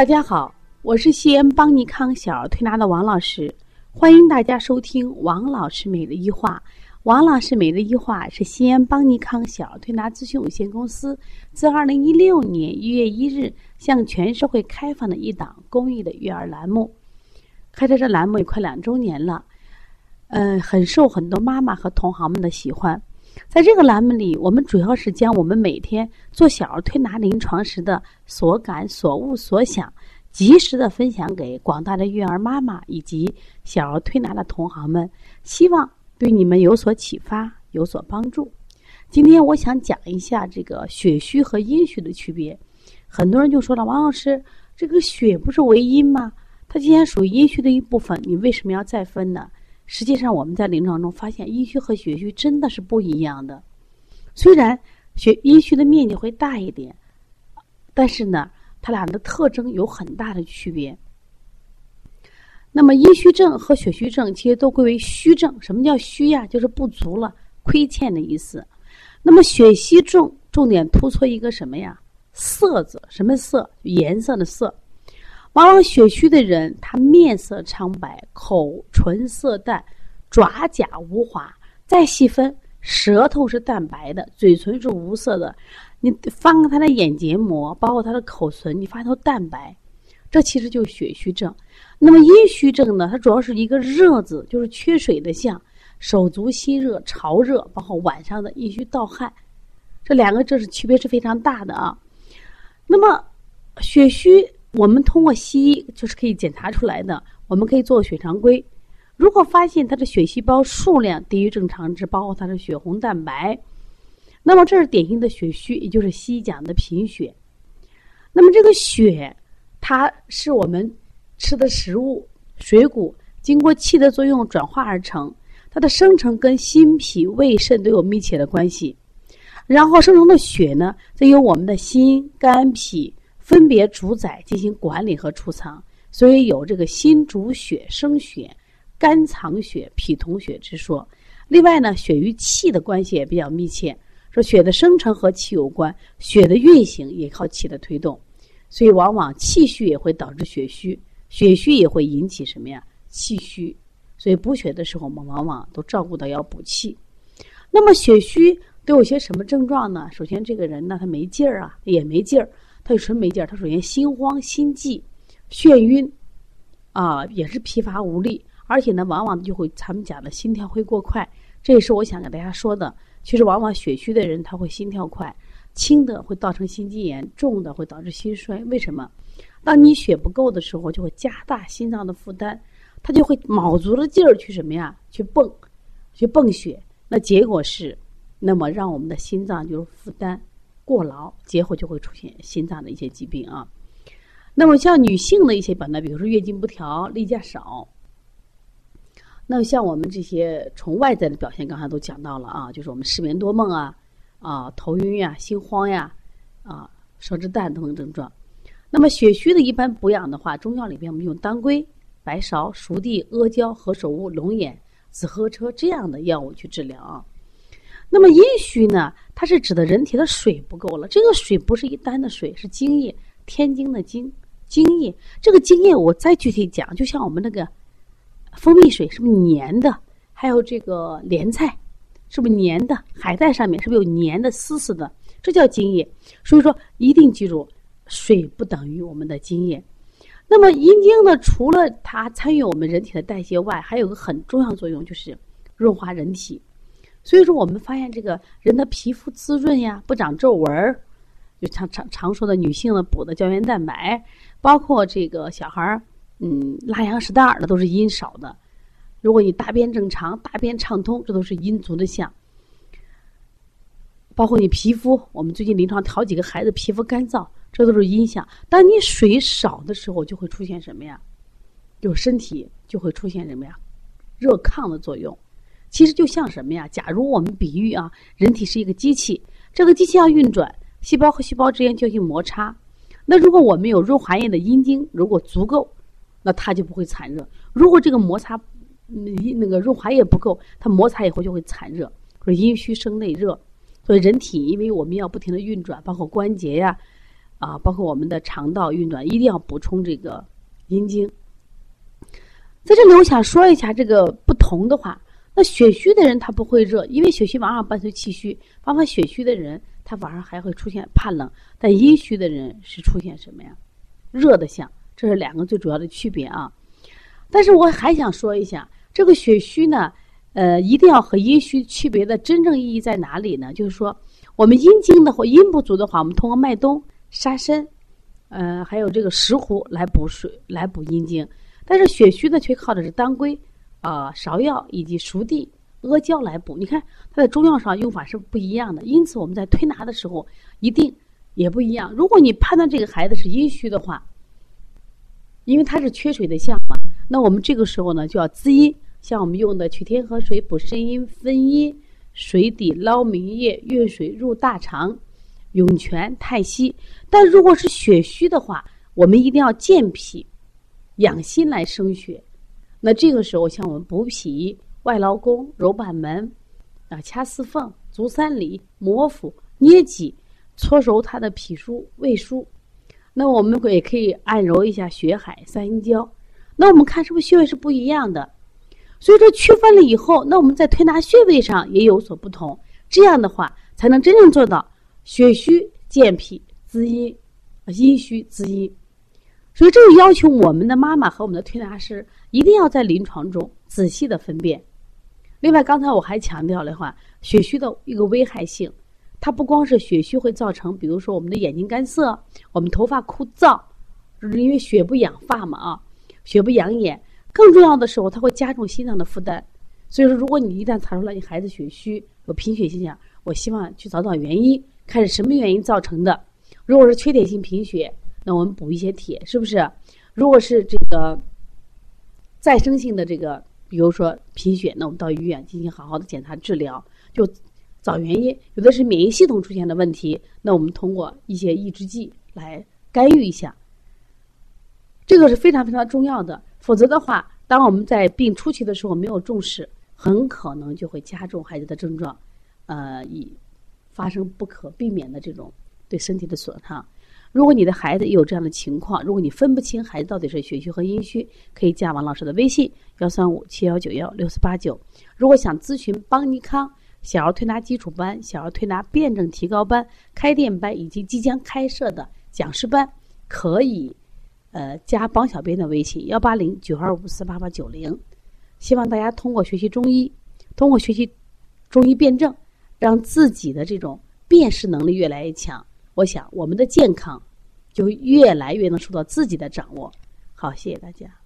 大家好，我是西安邦尼康小儿推拿的王老师，欢迎大家收听王老师每日一话。王老师每日一话是西安邦尼康小儿推拿咨询有限公司自二零一六年一月一日向全社会开放的一档公益的育儿栏目。开设这栏目也快两周年了，嗯，很受很多妈妈和同行们的喜欢。在这个栏目里，我们主要是将我们每天做小儿推拿临床时的所感、所悟、所想，及时的分享给广大的育儿妈妈以及小儿推拿的同行们，希望对你们有所启发、有所帮助。今天我想讲一下这个血虚和阴虚的区别。很多人就说了：“王老师，这个血不是为阴吗？它既然属于阴虚的一部分，你为什么要再分呢？”实际上，我们在临床中发现，阴虚和血虚真的是不一样的。虽然血阴虚的面积会大一点，但是呢，它俩的特征有很大的区别。那么，阴虚症和血虚症其实都归为虚症。什么叫虚呀？就是不足了、亏欠的意思。那么，血虚症重点突出一个什么呀？色字，什么色？颜色的色。往往血虚的人，他面色苍白，口唇色淡，爪甲无华。再细分，舌头是淡白的，嘴唇是无色的。你翻开他的眼结膜，包括他的口唇，你发现都淡白。这其实就是血虚症。那么阴虚症呢？它主要是一个热字，就是缺水的象，手足心热、潮热，包括晚上的阴虚盗汗。这两个这是区别是非常大的啊。那么血虚。我们通过西医就是可以检查出来的，我们可以做血常规。如果发现他的血细胞数量低于正常值，包括他的血红蛋白，那么这是典型的血虚，也就是西医讲的贫血。那么这个血，它是我们吃的食物、水谷经过气的作用转化而成，它的生成跟心、脾、胃、肾都有密切的关系。然后生成的血呢，再由我们的心、肝、脾。分别主宰进行管理和储藏，所以有这个心主血生血，肝藏血，脾统血之说。另外呢，血与气的关系也比较密切，说血的生成和气有关，血的运行也靠气的推动，所以往往气虚也会导致血虚，血虚也会引起什么呀？气虚。所以补血的时候，我们往往都照顾到要补气。那么血虚都有些什么症状呢？首先，这个人呢，他没劲儿啊，也没劲儿。他纯没劲儿，他首先心慌、心悸、眩晕，啊，也是疲乏无力，而且呢，往往就会咱们讲的心跳会过快，这也是我想给大家说的。其实，往往血虚的人他会心跳快，轻的会造成心肌炎，重的会导致心衰。为什么？当你血不够的时候，就会加大心脏的负担，他就会卯足了劲儿去什么呀？去泵，去泵血。那结果是，那么让我们的心脏就是负担。过劳，结后就会出现心脏的一些疾病啊。那么像女性的一些表呢，比如说月经不调、例假少。那么像我们这些从外在的表现，刚才都讲到了啊，就是我们失眠多梦啊，啊头晕呀、心慌呀，啊舌质淡等等症状。那么血虚的一般补养的话，中药里边我们用当归、白芍、熟地、阿胶、何首乌、龙眼、紫河车这样的药物去治疗啊。那么阴虚呢？它是指的人体的水不够了。这个水不是一般的水，是精液，天津的精，精液。这个精液我再具体讲，就像我们那个蜂蜜水，是不是粘的？还有这个莲菜，是不是粘的？海带上面是不是有粘的、丝丝的？这叫精液。所以说，一定记住，水不等于我们的精液。那么阴经呢？除了它参与我们人体的代谢外，还有个很重要作用，就是润滑人体。所以说，我们发现这个人的皮肤滋润呀，不长皱纹儿，就常常常说的女性的补的胶原蛋白，包括这个小孩儿，嗯，拉羊屎蛋儿的都是阴少的。如果你大便正常、大便畅通，这都是阴足的象。包括你皮肤，我们最近临床好几个孩子皮肤干燥，这都是阴象。当你水少的时候，就会出现什么呀？就身体就会出现什么呀？热亢的作用。其实就像什么呀？假如我们比喻啊，人体是一个机器，这个机器要运转，细胞和细胞之间就要去摩擦。那如果我们有润滑液的阴茎如果足够，那它就不会产热。如果这个摩擦，那个润滑液不够，它摩擦以后就会产热。说阴虚生内热，所以人体因为我们要不停的运转，包括关节呀，啊，包括我们的肠道运转，一定要补充这个阴精。在这里，我想说一下这个不同的话。那血虚的人他不会热，因为血虚往往伴随气虚。往往血虚的人他晚上还会出现怕冷，但阴虚的人是出现什么呀？热的象，这是两个最主要的区别啊。但是我还想说一下，这个血虚呢，呃，一定要和阴虚区别的真正意义在哪里呢？就是说，我们阴经的话，阴不足的话，我们通过麦冬、沙参，呃，还有这个石斛来补水、来补阴经。但是血虚呢，却靠的是当归。啊，芍药以及熟地、阿胶来补，你看它在中药上用法是不一样的，因此我们在推拿的时候一定也不一样。如果你判断这个孩子是阴虚的话，因为他是缺水的象嘛，那我们这个时候呢就要滋阴，像我们用的取天河水补肾阴、分阴、水底捞明液、越水入大肠、涌泉、太溪。但如果是血虚的话，我们一定要健脾、养心来生血。那这个时候，像我们补脾、外劳宫、揉板门，啊，掐四缝、足三里、摩腹、捏脊，搓揉他的脾腧、胃腧。那我们也可以按揉一下血海、三阴交。那我们看是不是穴位是不一样的？所以说区分了以后，那我们在推拿穴位上也有所不同。这样的话，才能真正做到血虚健脾滋阴，阴虚滋阴。所以这就要求我们的妈妈和我们的推拿师一定要在临床中仔细的分辨。另外，刚才我还强调了话，血虚的一个危害性，它不光是血虚会造成，比如说我们的眼睛干涩，我们头发枯燥，因为血不养发嘛啊，血不养眼。更重要的时候，它会加重心脏的负担。所以说，如果你一旦查出来你孩子血虚有贫血现象，我希望去找找原因，看是什么原因造成的。如果是缺铁性贫血。那我们补一些铁，是不是？如果是这个再生性的这个，比如说贫血，那我们到医院进行好好的检查治疗，就找原因。有的是免疫系统出现的问题，那我们通过一些抑制剂来干预一下。这个是非常非常重要的。否则的话，当我们在病初期的时候没有重视，很可能就会加重孩子的症状，呃，以发生不可避免的这种对身体的损伤。如果你的孩子也有这样的情况，如果你分不清孩子到底是血虚和阴虚，可以加王老师的微信幺三五七幺九幺六四八九。如果想咨询邦尼康小儿推拿基础班、小儿推拿辩证提高班、开店班以及即将开设的讲师班，可以呃加邦小编的微信幺八零九二五四八八九零。希望大家通过学习中医，通过学习中医辩证，让自己的这种辨识能力越来越强。我想，我们的健康就越来越能受到自己的掌握。好，谢谢大家。